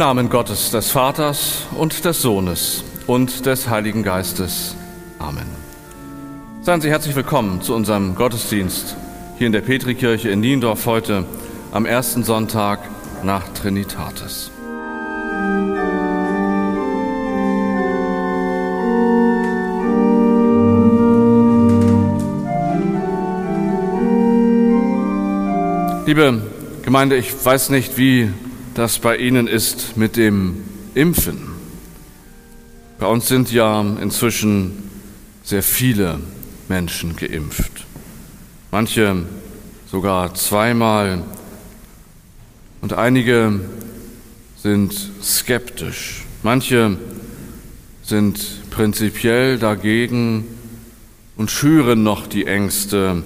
Namen Gottes, des Vaters und des Sohnes und des Heiligen Geistes. Amen. Seien Sie herzlich willkommen zu unserem Gottesdienst hier in der Petrikirche in Niendorf heute am ersten Sonntag nach Trinitatis. Liebe Gemeinde, ich weiß nicht, wie das bei Ihnen ist mit dem Impfen. Bei uns sind ja inzwischen sehr viele Menschen geimpft. Manche sogar zweimal und einige sind skeptisch. Manche sind prinzipiell dagegen und schüren noch die Ängste.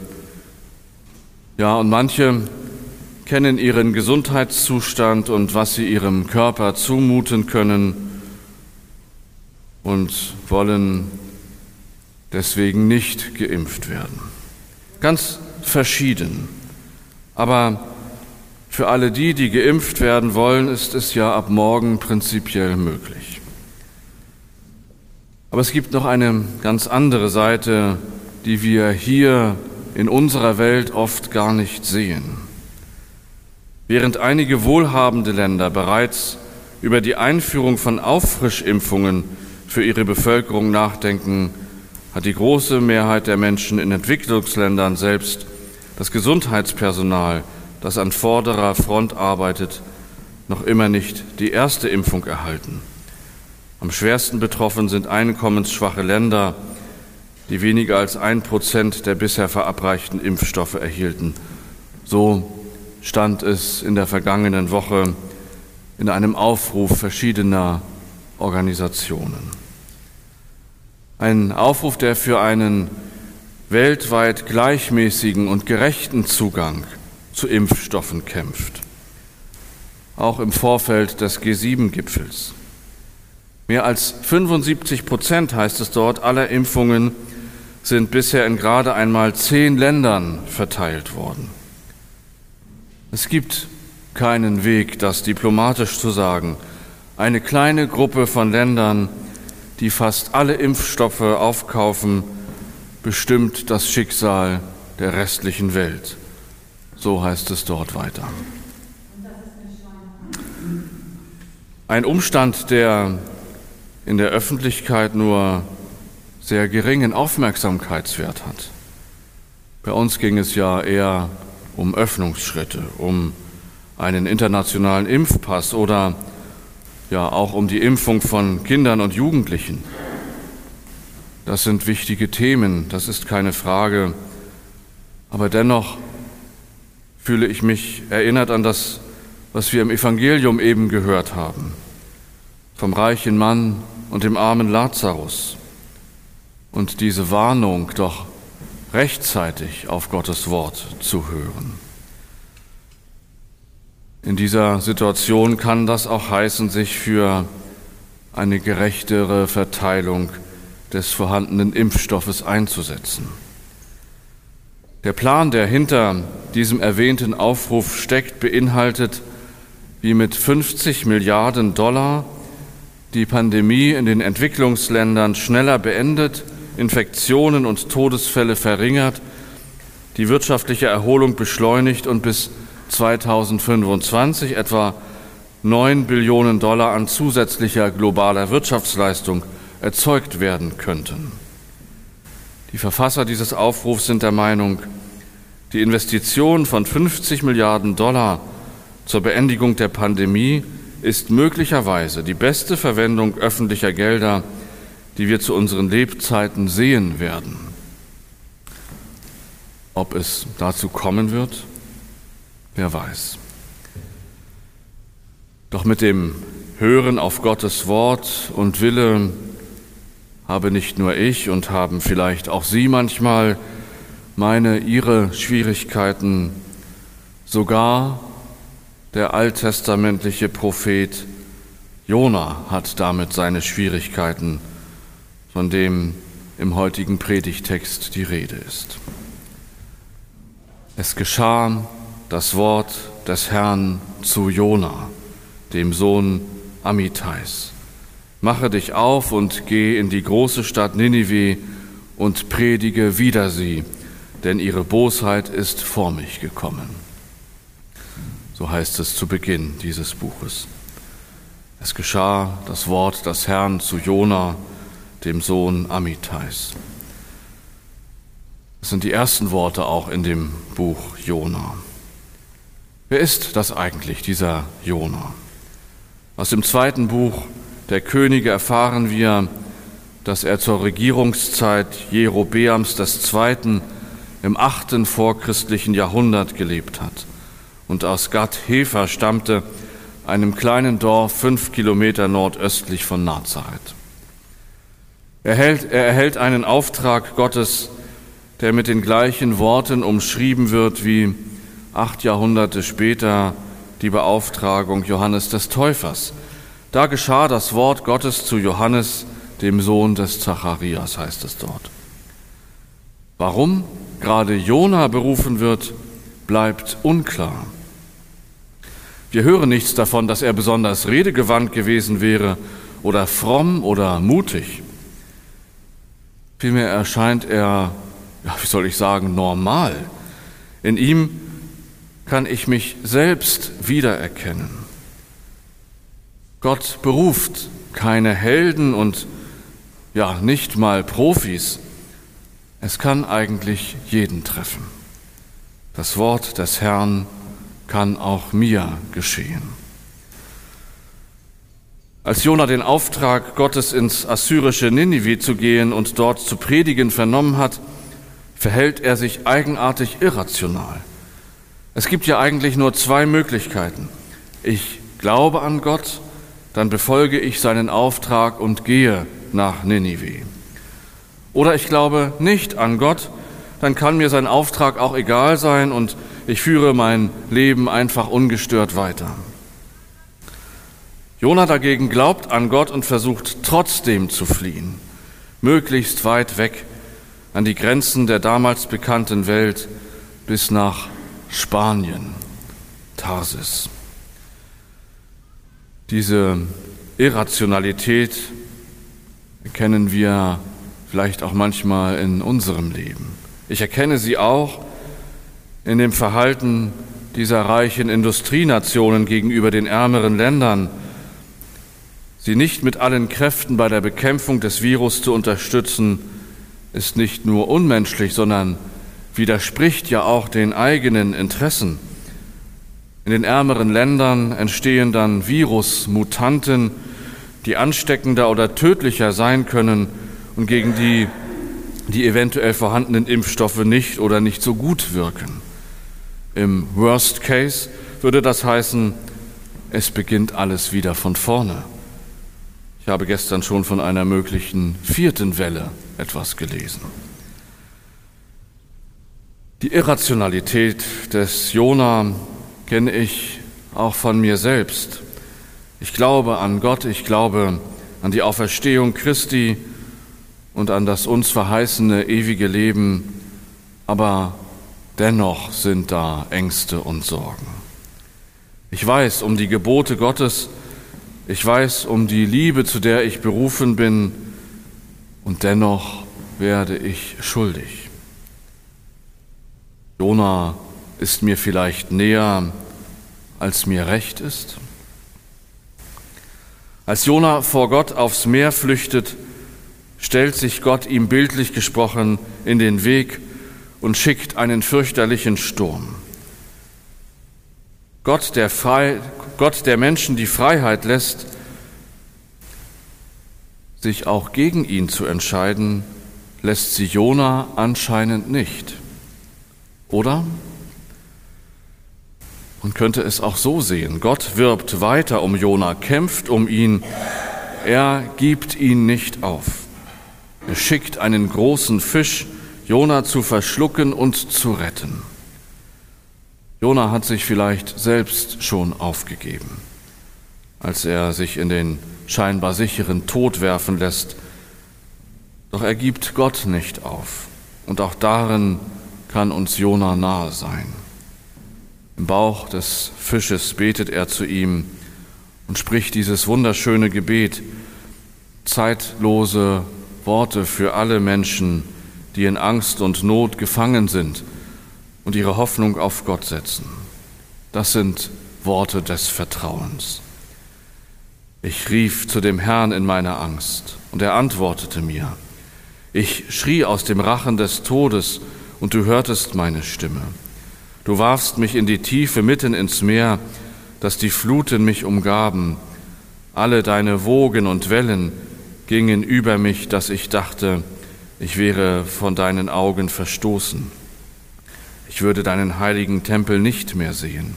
Ja, und manche kennen ihren Gesundheitszustand und was sie ihrem Körper zumuten können und wollen deswegen nicht geimpft werden. Ganz verschieden. Aber für alle die, die geimpft werden wollen, ist es ja ab morgen prinzipiell möglich. Aber es gibt noch eine ganz andere Seite, die wir hier in unserer Welt oft gar nicht sehen. Während einige wohlhabende Länder bereits über die Einführung von Auffrischimpfungen für ihre Bevölkerung nachdenken, hat die große Mehrheit der Menschen in Entwicklungsländern selbst das Gesundheitspersonal, das an vorderer Front arbeitet, noch immer nicht die erste Impfung erhalten. Am schwersten betroffen sind einkommensschwache Länder, die weniger als ein Prozent der bisher verabreichten Impfstoffe erhielten. So stand es in der vergangenen Woche in einem Aufruf verschiedener Organisationen. Ein Aufruf, der für einen weltweit gleichmäßigen und gerechten Zugang zu Impfstoffen kämpft. Auch im Vorfeld des G7-Gipfels. Mehr als 75 Prozent, heißt es dort, aller Impfungen sind bisher in gerade einmal zehn Ländern verteilt worden. Es gibt keinen Weg, das diplomatisch zu sagen. Eine kleine Gruppe von Ländern, die fast alle Impfstoffe aufkaufen, bestimmt das Schicksal der restlichen Welt. So heißt es dort weiter. Ein Umstand, der in der Öffentlichkeit nur sehr geringen Aufmerksamkeitswert hat. Bei uns ging es ja eher um Öffnungsschritte, um einen internationalen Impfpass oder ja auch um die Impfung von Kindern und Jugendlichen. Das sind wichtige Themen, das ist keine Frage. Aber dennoch fühle ich mich erinnert an das, was wir im Evangelium eben gehört haben, vom reichen Mann und dem armen Lazarus. Und diese Warnung, doch rechtzeitig auf Gottes Wort zu hören. In dieser Situation kann das auch heißen, sich für eine gerechtere Verteilung des vorhandenen Impfstoffes einzusetzen. Der Plan, der hinter diesem erwähnten Aufruf steckt, beinhaltet, wie mit 50 Milliarden Dollar die Pandemie in den Entwicklungsländern schneller beendet Infektionen und Todesfälle verringert, die wirtschaftliche Erholung beschleunigt und bis 2025 etwa 9 Billionen Dollar an zusätzlicher globaler Wirtschaftsleistung erzeugt werden könnten. Die Verfasser dieses Aufrufs sind der Meinung, die Investition von 50 Milliarden Dollar zur Beendigung der Pandemie ist möglicherweise die beste Verwendung öffentlicher Gelder die wir zu unseren Lebzeiten sehen werden. Ob es dazu kommen wird, wer weiß. Doch mit dem Hören auf Gottes Wort und Wille habe nicht nur ich und haben vielleicht auch Sie manchmal meine, Ihre Schwierigkeiten, sogar der alttestamentliche Prophet Jona hat damit seine Schwierigkeiten von dem im heutigen Predigtext die Rede ist. Es geschah das Wort des Herrn zu Jona, dem Sohn Amitais. Mache dich auf und geh in die große Stadt Ninive und predige wider sie, denn ihre Bosheit ist vor mich gekommen. So heißt es zu Beginn dieses Buches. Es geschah das Wort des Herrn zu Jona, dem Sohn Amitais. Das sind die ersten Worte auch in dem Buch Jona. Wer ist das eigentlich, dieser Jona? Aus dem zweiten Buch der Könige erfahren wir, dass er zur Regierungszeit Jerobeams II. im achten vorchristlichen Jahrhundert gelebt hat und aus Gad Hefer stammte, einem kleinen Dorf fünf Kilometer nordöstlich von Nazareth. Er erhält, er erhält einen Auftrag Gottes, der mit den gleichen Worten umschrieben wird wie acht Jahrhunderte später die Beauftragung Johannes des Täufers. Da geschah das Wort Gottes zu Johannes, dem Sohn des Zacharias, heißt es dort. Warum gerade Jona berufen wird, bleibt unklar. Wir hören nichts davon, dass er besonders redegewandt gewesen wäre oder fromm oder mutig. Vielmehr erscheint er, ja, wie soll ich sagen, normal. In ihm kann ich mich selbst wiedererkennen. Gott beruft keine Helden und ja, nicht mal Profis. Es kann eigentlich jeden treffen. Das Wort des Herrn kann auch mir geschehen. Als Jona den Auftrag Gottes ins assyrische Ninive zu gehen und dort zu predigen vernommen hat, verhält er sich eigenartig irrational. Es gibt ja eigentlich nur zwei Möglichkeiten. Ich glaube an Gott, dann befolge ich seinen Auftrag und gehe nach Ninive. Oder ich glaube nicht an Gott, dann kann mir sein Auftrag auch egal sein und ich führe mein Leben einfach ungestört weiter. Jona dagegen glaubt an Gott und versucht trotzdem zu fliehen, möglichst weit weg an die Grenzen der damals bekannten Welt bis nach Spanien, Tarsis. Diese Irrationalität erkennen wir vielleicht auch manchmal in unserem Leben. Ich erkenne sie auch in dem Verhalten dieser reichen Industrienationen gegenüber den ärmeren Ländern, sie nicht mit allen Kräften bei der Bekämpfung des Virus zu unterstützen, ist nicht nur unmenschlich, sondern widerspricht ja auch den eigenen Interessen. In den ärmeren Ländern entstehen dann Virusmutanten, die ansteckender oder tödlicher sein können und gegen die die eventuell vorhandenen Impfstoffe nicht oder nicht so gut wirken. Im Worst Case würde das heißen, es beginnt alles wieder von vorne. Ich habe gestern schon von einer möglichen vierten Welle etwas gelesen. Die Irrationalität des Jona kenne ich auch von mir selbst. Ich glaube an Gott, ich glaube an die Auferstehung Christi und an das uns verheißene ewige Leben, aber Dennoch sind da Ängste und Sorgen. Ich weiß um die Gebote Gottes, ich weiß um die Liebe, zu der ich berufen bin, und dennoch werde ich schuldig. Jona ist mir vielleicht näher, als mir recht ist. Als Jona vor Gott aufs Meer flüchtet, stellt sich Gott ihm bildlich gesprochen in den Weg und schickt einen fürchterlichen Sturm. Gott der, Frei, Gott, der Menschen die Freiheit lässt, sich auch gegen ihn zu entscheiden, lässt sie Jona anscheinend nicht. Oder? Man könnte es auch so sehen. Gott wirbt weiter um Jona, kämpft um ihn. Er gibt ihn nicht auf. Er schickt einen großen Fisch, Jona zu verschlucken und zu retten. Jona hat sich vielleicht selbst schon aufgegeben, als er sich in den scheinbar sicheren Tod werfen lässt. Doch er gibt Gott nicht auf. Und auch darin kann uns Jona nahe sein. Im Bauch des Fisches betet er zu ihm und spricht dieses wunderschöne Gebet, zeitlose Worte für alle Menschen, die in Angst und Not gefangen sind und ihre Hoffnung auf Gott setzen. Das sind Worte des Vertrauens. Ich rief zu dem Herrn in meiner Angst, und er antwortete mir. Ich schrie aus dem Rachen des Todes, und du hörtest meine Stimme. Du warfst mich in die Tiefe mitten ins Meer, dass die Fluten mich umgaben. Alle deine Wogen und Wellen gingen über mich, dass ich dachte, ich wäre von deinen Augen verstoßen. Ich würde deinen heiligen Tempel nicht mehr sehen.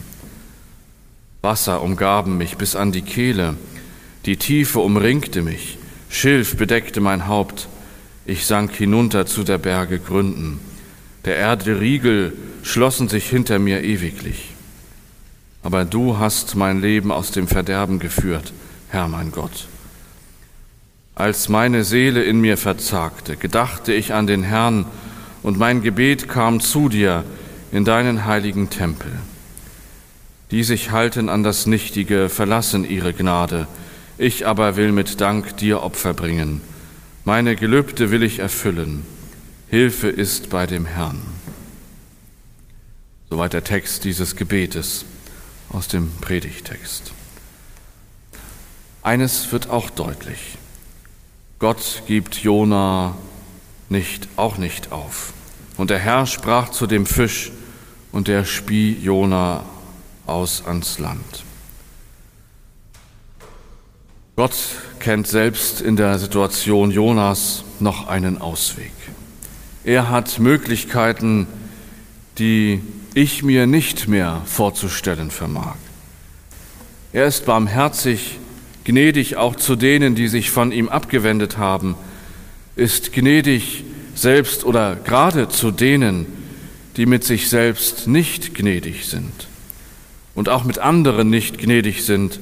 Wasser umgaben mich bis an die Kehle, die Tiefe umringte mich, Schilf bedeckte mein Haupt, ich sank hinunter zu der Berge Gründen. Der Erde Riegel schlossen sich hinter mir ewiglich. Aber du hast mein Leben aus dem Verderben geführt, Herr mein Gott. Als meine Seele in mir verzagte, gedachte ich an den Herrn, und mein Gebet kam zu dir in deinen heiligen Tempel. Die sich halten an das Nichtige, verlassen ihre Gnade, ich aber will mit Dank dir Opfer bringen. Meine Gelübde will ich erfüllen. Hilfe ist bei dem Herrn. Soweit der Text dieses Gebetes aus dem Predigtext. Eines wird auch deutlich. Gott gibt Jona nicht, auch nicht auf. Und der Herr sprach zu dem Fisch, und der spie Jona aus ans Land. Gott kennt selbst in der Situation Jonas noch einen Ausweg. Er hat Möglichkeiten, die ich mir nicht mehr vorzustellen vermag. Er ist barmherzig gnädig auch zu denen, die sich von ihm abgewendet haben, ist gnädig selbst oder gerade zu denen, die mit sich selbst nicht gnädig sind und auch mit anderen nicht gnädig sind,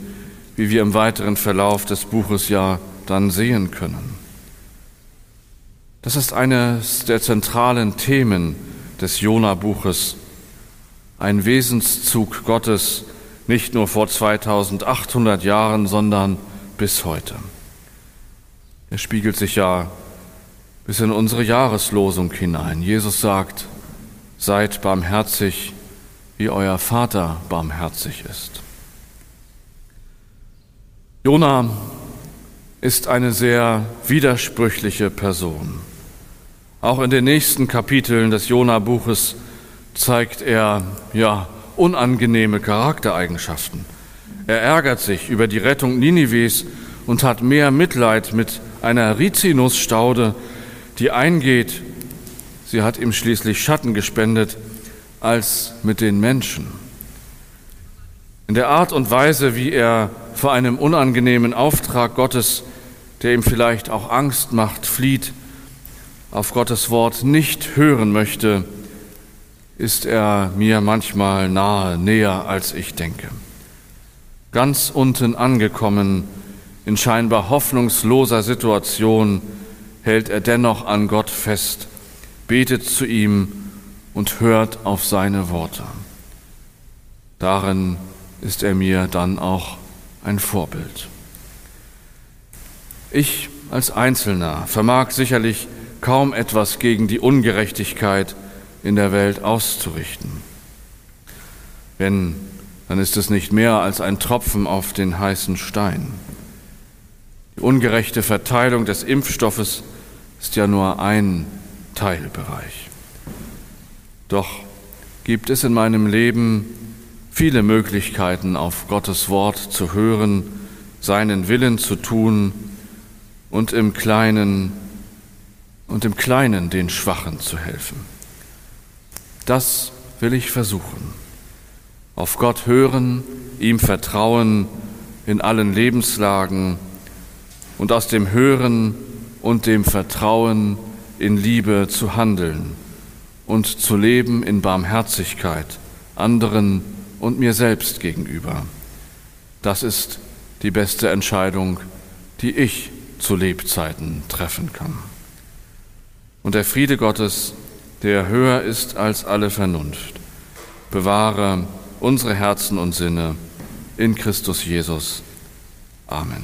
wie wir im weiteren Verlauf des Buches ja dann sehen können. Das ist eines der zentralen Themen des Jona-Buches, ein Wesenszug Gottes, nicht nur vor 2800 Jahren, sondern bis heute. Er spiegelt sich ja bis in unsere Jahreslosung hinein. Jesus sagt, seid barmherzig, wie euer Vater barmherzig ist. Jona ist eine sehr widersprüchliche Person. Auch in den nächsten Kapiteln des Jona-Buches zeigt er ja unangenehme Charaktereigenschaften. Er ärgert sich über die Rettung Ninives und hat mehr Mitleid mit einer Rizinusstaude, die eingeht. Sie hat ihm schließlich Schatten gespendet, als mit den Menschen. In der Art und Weise, wie er vor einem unangenehmen Auftrag Gottes, der ihm vielleicht auch Angst macht, flieht, auf Gottes Wort nicht hören möchte, ist er mir manchmal nahe, näher als ich denke. Ganz unten angekommen, in scheinbar hoffnungsloser Situation, hält er dennoch an Gott fest, betet zu ihm und hört auf seine Worte. Darin ist er mir dann auch ein Vorbild. Ich als Einzelner vermag sicherlich kaum etwas gegen die Ungerechtigkeit, in der Welt auszurichten. Wenn, dann ist es nicht mehr als ein Tropfen auf den heißen Stein. Die ungerechte Verteilung des Impfstoffes ist ja nur ein Teilbereich. Doch gibt es in meinem Leben viele Möglichkeiten, auf Gottes Wort zu hören, seinen Willen zu tun und im Kleinen und im Kleinen den Schwachen zu helfen. Das will ich versuchen. Auf Gott hören, ihm vertrauen in allen Lebenslagen und aus dem Hören und dem Vertrauen in Liebe zu handeln und zu leben in Barmherzigkeit anderen und mir selbst gegenüber. Das ist die beste Entscheidung, die ich zu Lebzeiten treffen kann. Und der Friede Gottes, der höher ist als alle Vernunft. Bewahre unsere Herzen und Sinne in Christus Jesus. Amen.